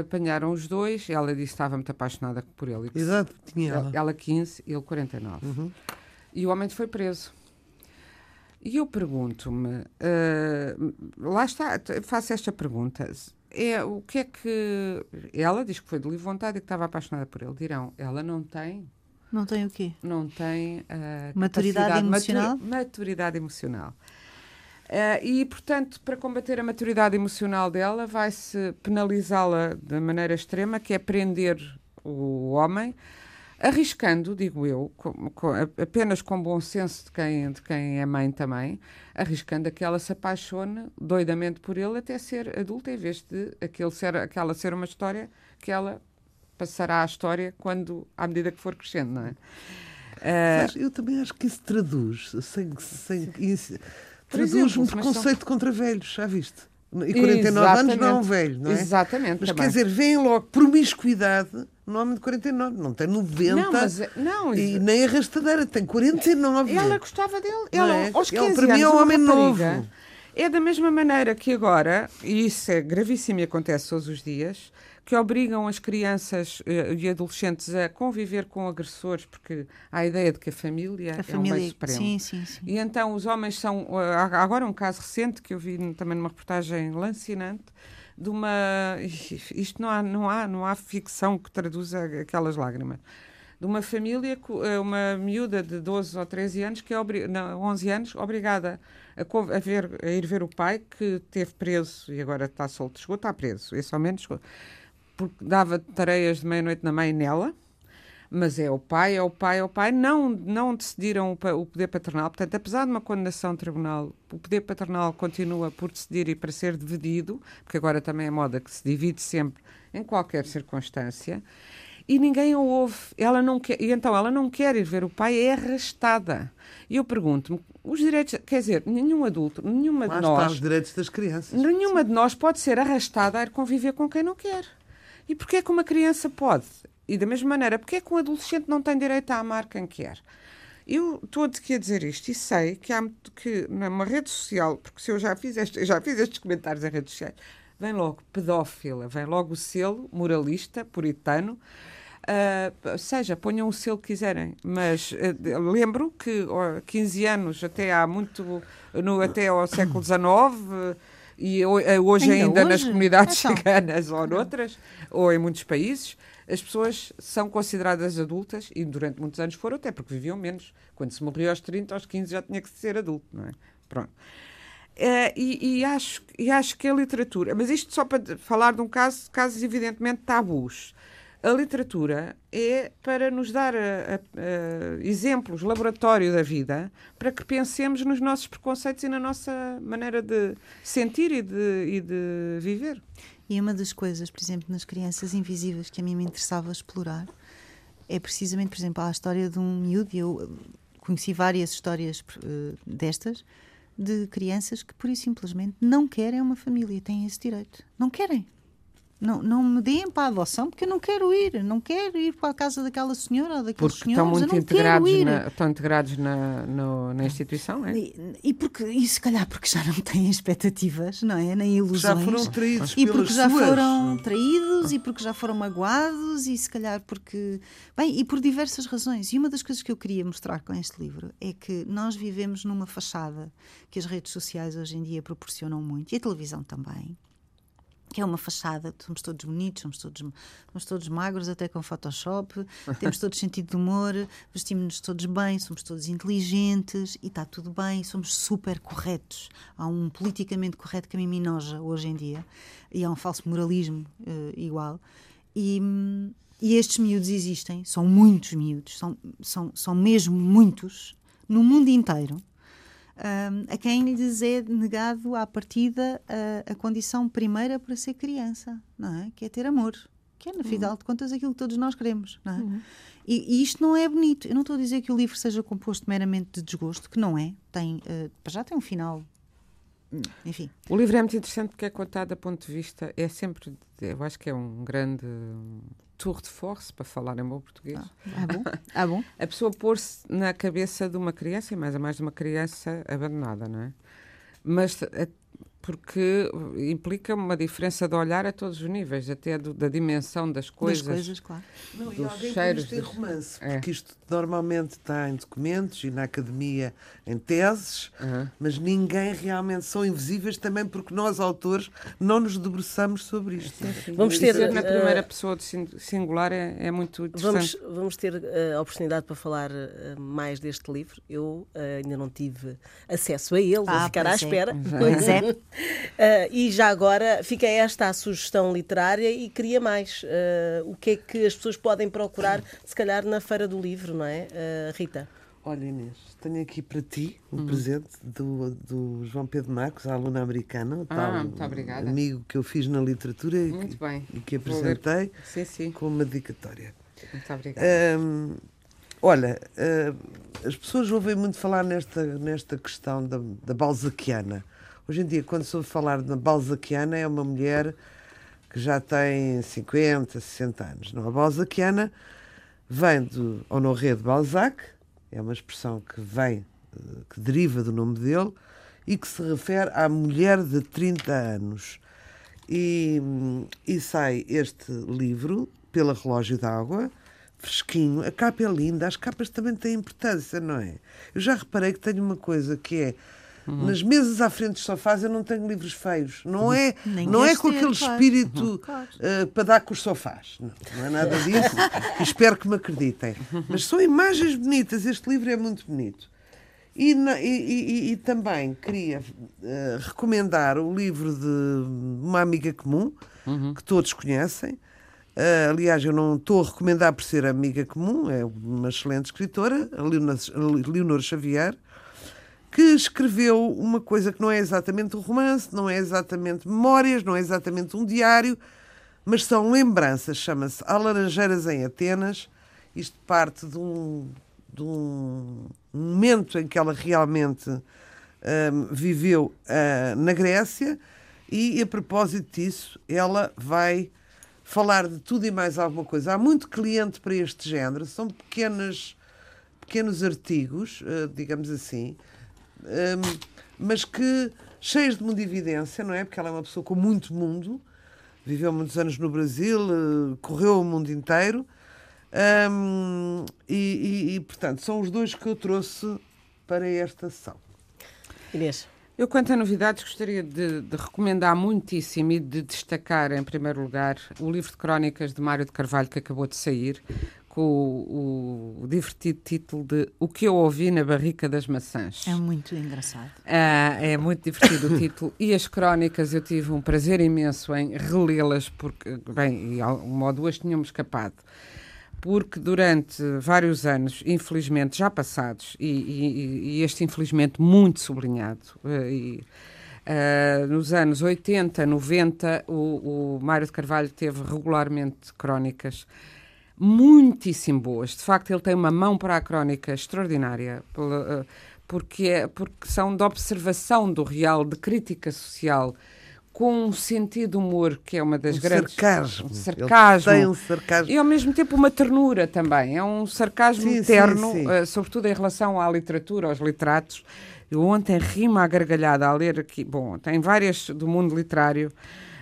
Apanharam os dois, ela disse que estava muito apaixonada por ele. e Exato, tinha ela. ela, ela 15 ele 49. Uhum. E o homem foi preso. E eu pergunto-me, eh, lá está, faço esta pergunta. É, o que é que. Ela diz que foi de livre vontade e que estava apaixonada por ele. Dirão, ela não tem Não tem o quê? não tem ah, Maturidade emocional? matu- maturidade emocional. Uh, e, portanto, para combater a maturidade emocional dela, vai-se penalizá-la de maneira extrema, que é prender o homem, arriscando, digo eu, com, com, apenas com bom senso de quem, de quem é mãe também, arriscando a que ela se apaixone doidamente por ele até ser adulta, em vez de aquele ser, aquela ser uma história que ela passará à história quando, à medida que for crescendo, não é? Uh, eu também acho que isso traduz, sem, sem, isso, traduz exemplo, um preconceito são... contra velhos, já viste? E 49 Exatamente. anos não é um velho, não é? Exatamente. Mas também. quer dizer, vem logo promiscuidade no homem de 49, não tem 90 não, mas, não, e nem arrastadeira, tem 49. Ela gostava dele. Ela, é? aos 15 Ele, para mim é um homem novo. É da mesma maneira que agora, e isso é gravíssimo e acontece todos os dias, que obrigam as crianças uh, e adolescentes a conviver com agressores, porque há a ideia de que a família, a é família, um bem supremo. Sim, sim, sim. E então os homens são. Uh, agora um caso recente que eu vi também numa reportagem lancinante de uma. Isto não há, não há, não há ficção que traduza aquelas lágrimas. De uma família, eh, uma miúda de 12 ou 13 anos, que é não, 11 anos, obrigada a, a, ver, a ir ver o pai, que teve preso e agora está solto. Chegou, está preso, esse ao menos chegou porque dava tareias de meia-noite na mãe nela, mas é o pai, é o pai, é o pai. Não, não decidiram o, o poder paternal. Portanto, apesar de uma condenação tribunal, o poder paternal continua por decidir e para ser dividido, porque agora também é moda que se divide sempre em qualquer circunstância. E ninguém a ouve. Ela não quer, e então ela não quer ir ver o pai, é arrastada. E eu pergunto-me, os direitos, quer dizer, nenhum adulto, nenhuma Lá de nós. os direitos das crianças. Nenhuma de nós pode ser arrastada a ir conviver com quem não quer. E porquê é que uma criança pode? E da mesma maneira, porquê é que um adolescente não tem direito a amar quem quer? Eu estou aqui a dizer isto e sei que há que numa rede social, porque se eu já fiz, este, já fiz estes comentários em redes sociais, vem logo pedófila, vem logo o selo moralista, puritano. Uh, seja, ponham o selo que quiserem, mas uh, lembro que uh, 15 anos, até há muito, no, até ao século XIX, e eh, hoje ainda, ainda hoje? nas comunidades então. ciganas ou noutras, ou em muitos países, as pessoas são consideradas adultas e durante muitos anos foram, até porque viviam menos. Quando se morria aos 30, aos 15 já tinha que ser adulto, não é? Pronto. Uh, e, e, acho, e acho que a literatura, mas isto só para falar de um caso, casos evidentemente tabus a literatura é para nos dar a, a, a, exemplos, laboratório da vida, para que pensemos nos nossos preconceitos e na nossa maneira de sentir e de, e de viver. E uma das coisas, por exemplo, nas crianças invisíveis que a mim me interessava explorar é precisamente, por exemplo, a história de um miúdo, eu conheci várias histórias uh, destas, de crianças que, por e simplesmente, não querem uma família, têm esse direito. Não querem. Não, não me deem para a adoção porque eu não quero ir, não quero ir para a casa daquela senhora ou daqueles porque senhores. Estão muito integrados, na, estão integrados na, no, na instituição, é? E, e, porque, e se calhar porque já não têm expectativas, não é? Nem ilusões. Já foram traídos E porque já suas. foram traídos e porque já foram magoados e se calhar porque. Bem, e por diversas razões. E uma das coisas que eu queria mostrar com este livro é que nós vivemos numa fachada que as redes sociais hoje em dia proporcionam muito e a televisão também que é uma fachada, somos todos bonitos, somos todos, somos todos magros, até com Photoshop, temos todos sentido de humor, vestimos-nos todos bem, somos todos inteligentes e está tudo bem, somos super corretos. Há um politicamente correto que a mim me enoja hoje em dia e há um falso moralismo uh, igual. E, e estes miúdos existem, são muitos miúdos, são, são, são mesmo muitos, no mundo inteiro um, a quem lhes é negado à partida a, a, condição primeira para ser criança, não é? Que é ter amor, que é, no final uhum. de contas, aquilo que todos nós queremos, não é? Uhum. E, e, isto não é bonito. Eu não estou a dizer que o livro seja composto meramente de desgosto, que não é. Tem, uh, já tem um final enfim. O livro é muito interessante porque é contado a ponto de vista, é sempre, eu acho que é um grande tour de force, para falar em bom português. Ah, ah bom? Ah, bom? a pessoa pôr-se na cabeça de uma criança, e mais a mais de uma criança abandonada, não é? Mas, porque implica uma diferença de olhar a todos os níveis, até do, da dimensão das coisas. Das coisas, claro. Não, e dos alguém cheiros tem dos- romance, É. porque isto normalmente está em documentos e na academia em teses, Aham. mas ninguém realmente são invisíveis também porque nós, autores, não nos debruçamos sobre isto. Vamos E ter, ser na eh, primeira pessoa de sin- singular é, é muito interessante. Vamos, vamos ter eh, a oportunidade para falar eh, mais deste livro. Eu ainda não tive acesso a ele, vou Ah, ficar à é. espera. Pois é. Eh, e já agora fica esta a sugestão literária e queria mais. Eh, o que é que as pessoas podem procurar, se calhar, na Feira do Livro, não é, Eh, Rita? Olha, Inês, tenho aqui para ti Uhum. um presente do, do João Pedro Marcos, a aluna americana, Ah, tal muito obrigada. amigo que eu fiz na literatura e, Muito que, bem. e que apresentei Sim, sim. com uma dedicatória. Muito obrigada. Hum, olha, hum, as pessoas ouvem muito falar nesta, nesta questão da, da balzaquiana. Hoje em dia, quando se ouve falar da balzaquiana, é uma mulher que já tem 50, 60 anos. Não, a balzaquiana vem do Honoré de Balzac, é uma expressão que vem, eh, que deriva do nome dele e que se refere à mulher de 30 anos. E, e sai este livro pela Relógio d'Água, fresquinho. A capa é linda, as capas também têm importância, não é? Eu já reparei que tenho uma coisa que é. Nas mesas à frente dos sofás eu não tenho livros feios. Não é, Nem não é com ter, aquele claro. espírito Claro. eh, para dar com os sofás. Não, não é nada disso. espero que me acreditem. Mas são imagens bonitas. Este livro é muito bonito. E, na- e- e- e também queria eh, recomendar o livro de uma amiga comum, que todos conhecem. Eh, aliás, eu não estou a recomendar por ser amiga comum, é uma excelente escritora, a Leonor, a Leonor Xavier, que escreveu uma coisa que não é exatamente um romance, não é exatamente memórias, não é exatamente um diário, mas são lembranças. Chama-se Há Laranjeiras em Atenas. Isto parte de um, de um momento em que ela realmente hum, viveu ah, na Grécia e, a propósito disso, ela vai falar de tudo e mais alguma coisa. Há muito cliente para este género, são pequenas, pequenos artigos, ah, digamos assim, hum, mas que cheios de mundividência, não é? Porque ela é uma pessoa com muito mundo, viveu muitos anos no Brasil, eh, correu o mundo inteiro. hum, e, e- e, portanto, são os dois que eu trouxe para esta sessão. Inês. Eu, quanto a novidades, gostaria de, de recomendar muitíssimo e de destacar, em primeiro lugar, o livro de crónicas de Mário de Carvalho, que acabou de sair, com o, o divertido título de O que eu ouvi na barrica das maçãs. É muito engraçado. Ah, é muito divertido o título. E as crónicas eu tive um prazer imenso em relê-las, porque, bem, uma ou duas tínhamos escapado. Porque durante vários anos, infelizmente já passados, e, e- e este infelizmente muito sublinhado, eh, e, ah, nos anos 80, 90, o, o Mário de Carvalho teve regularmente crónicas muitíssimo boas. De facto, ele tem uma mão para a crónica extraordinária, eh, porque, é, porque são de observação do real, de crítica social, com um sentido humor que é uma das Um grandes. sarcasmo. Um Ele sarcasmo. tem um sarcasmo. E ao mesmo tempo uma ternura também. É um sarcasmo Sim, terno, sim. eh, sobretudo em relação à literatura, aos literatos. Eu ontem rima à gargalhada a ler aqui. Bom, tem várias do mundo literário,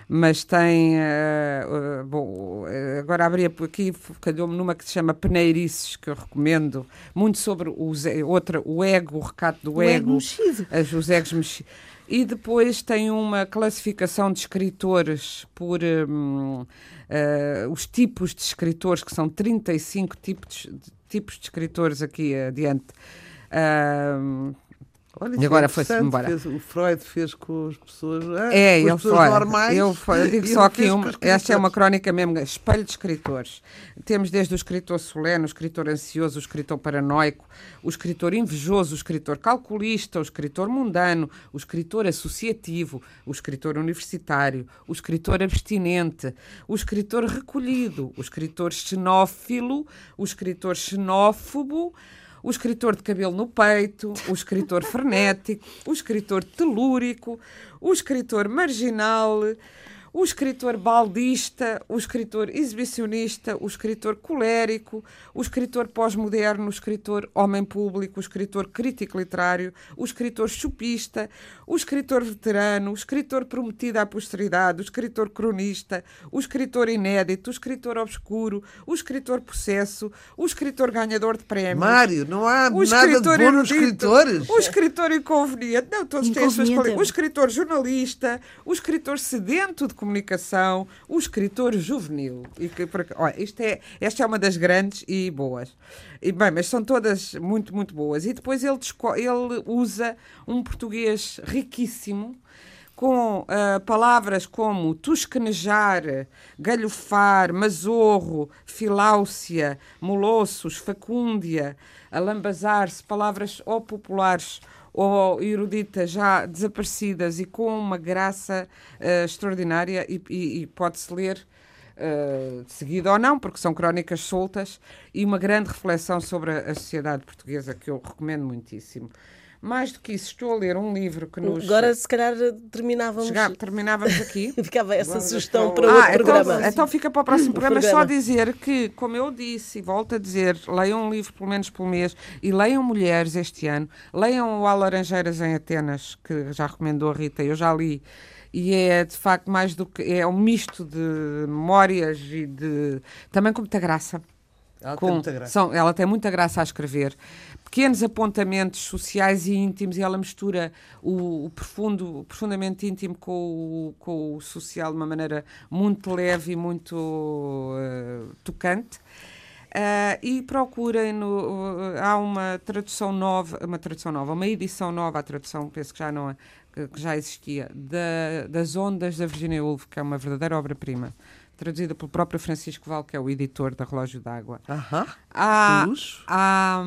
mas tem. eh, eh, bom, eh, agora abri aqui, calhou-me numa que se chama Peneirices, que eu recomendo, muito sobre o, outra, o ego, o recato do O ego ego. mexido. As, os egos mexidos. E depois tem uma classificação de escritores por hum, eh, os tipos de escritores, que são 35 tipos de, tipos de escritores aqui adiante. Ah, Olha, E agora é foi-se embora. fez- o Freud fez com as pessoas, ah, É, com as pessoas foi. normais. Eu, foi- eu digo e só uma. os Esta é uma crónica mesmo, espelho de escritores. Temos desde o escritor solene, o escritor ansioso, o escritor paranoico, o escritor invejoso, o escritor calculista, o escritor mundano, o escritor associativo, o escritor universitário, o escritor abstinente, o escritor recolhido, o escritor xenófilo, o escritor xenófobo. O escritor de cabelo no peito, o escritor frenético, o escritor telúrico, o escritor marginal, o escritor baldista, o escritor exibicionista, o escritor colérico, o escritor pós-moderno, o escritor homem público, o escritor crítico literário, o escritor chupista, o escritor veterano, o escritor prometido à posteridade, o escritor cronista, o escritor inédito, o escritor obscuro, o escritor possesso, o escritor ganhador de prémios. Mário, não há o nada de bom erudito, nos escritores. O escritor inconveniente, não, todos têm as suas qualidades. é- O escritor jornalista, o escritor sedento de comunicação, o escritor juvenil. E que, olha, isto é, esta é uma das grandes e boas. E, bem, mas são todas muito, muito boas. E depois ele, ele usa um português riquíssimo com ah, palavras como tuscanejar, galhofar, mazorro, filáucia, molossos, facúndia, alambazar-se, palavras ou populares ou eruditas já desaparecidas e com uma graça ah, extraordinária e, e- e pode-se ler uh, de seguida ou não, porque são crónicas soltas e uma grande reflexão sobre a, a sociedade portuguesa que eu recomendo muitíssimo. Mais do que isso, estou a ler um livro que nos. Agora, se calhar, terminávamos. Chega- terminávamos aqui. Ficava essa Vamos sugestão para o- outro Ah, então- programa. Então, fica para o próximo programa. Só programa. dizer que, como eu disse e volto a dizer, leiam um livro pelo menos por mês e leiam Mulheres este ano. Leiam o Há Laranjeiras em Atenas, que já recomendou a Rita, eu já li. E é de facto mais do que. É um misto de memórias e de. também com muita graça. Ela tem Com- muita graça. são- ela tem muita graça a escrever. Pequenos apontamentos sociais e íntimos, e ela mistura o, o profundo, o profundamente íntimo com o, com o social de uma maneira muito leve e muito eh, tocante. Ah, e procurem no, há uma tradução nova, uma tradução nova, uma edição nova, a tradução penso que já não que, que já existia, da, das Ondas da Virginia Woolf, que é uma verdadeira obra-prima, traduzida pelo próprio Francisco Val, que é o editor da Relógio d'Água. Aham. Há, há,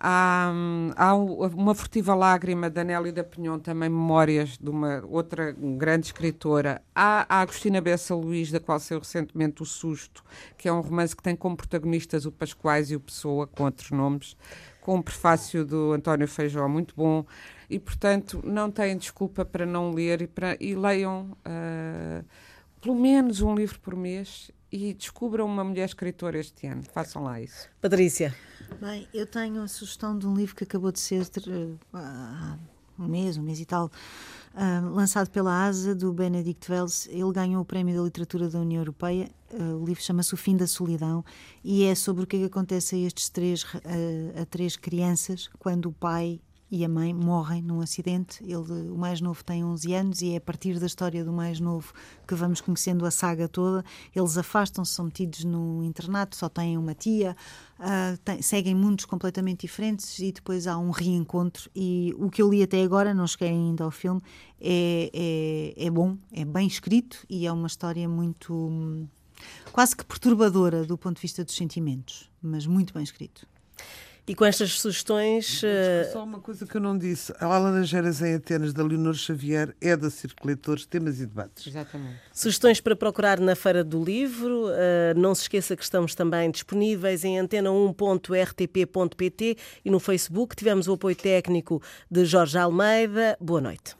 há, há uma furtiva lágrima da Nélia da Pinhon, também memórias de uma outra grande escritora. Há a Agostina Bessa Luís, da qual saiu recentemente O Susto, que é um romance que tem como protagonistas o Pascoais e o Pessoa, com outros nomes, com um prefácio do António Feijó muito bom. E, portanto, não têm desculpa para não ler e, para, e leiam ah, pelo menos um livro por mês e descubram uma mulher escritora este ano. Façam lá isso. Patrícia. Bem, eu tenho a sugestão de um livro que acabou de ser há um mês, um mês e tal, ah, lançado pela ASA do Benedict Wells. Ele ganhou o Prémio da Literatura da União Europeia. Ah, o livro chama-se O Fim da Solidão e é sobre o que é que acontece a estes três, ah, a três crianças quando o pai e a mãe morrem num acidente. Ele, o mais novo tem 11 anos e é a partir da história do mais novo que vamos conhecendo a saga toda. Eles afastam-se, são metidos num internato, só têm uma tia, ah, tem- seguem mundos completamente diferentes e depois há um reencontro. E o que eu li até agora, não cheguei ainda ao filme, é, é, é bom, é bem escrito e é uma história muito. hum, quase que perturbadora do ponto de vista dos sentimentos, mas muito bem escrito. E com estas sugestões. eh, Só uma coisa que eu não disse. A Laranjeiras em Atenas, da Leonor Xavier, é da Circo Leitores, Temas e Debates. Exatamente. Sugestões para procurar na Feira do Livro. Uh, não se esqueça que estamos também disponíveis em antena1.rtp.pt e no Facebook. Tivemos o apoio técnico de Jorge Almeida. Boa noite.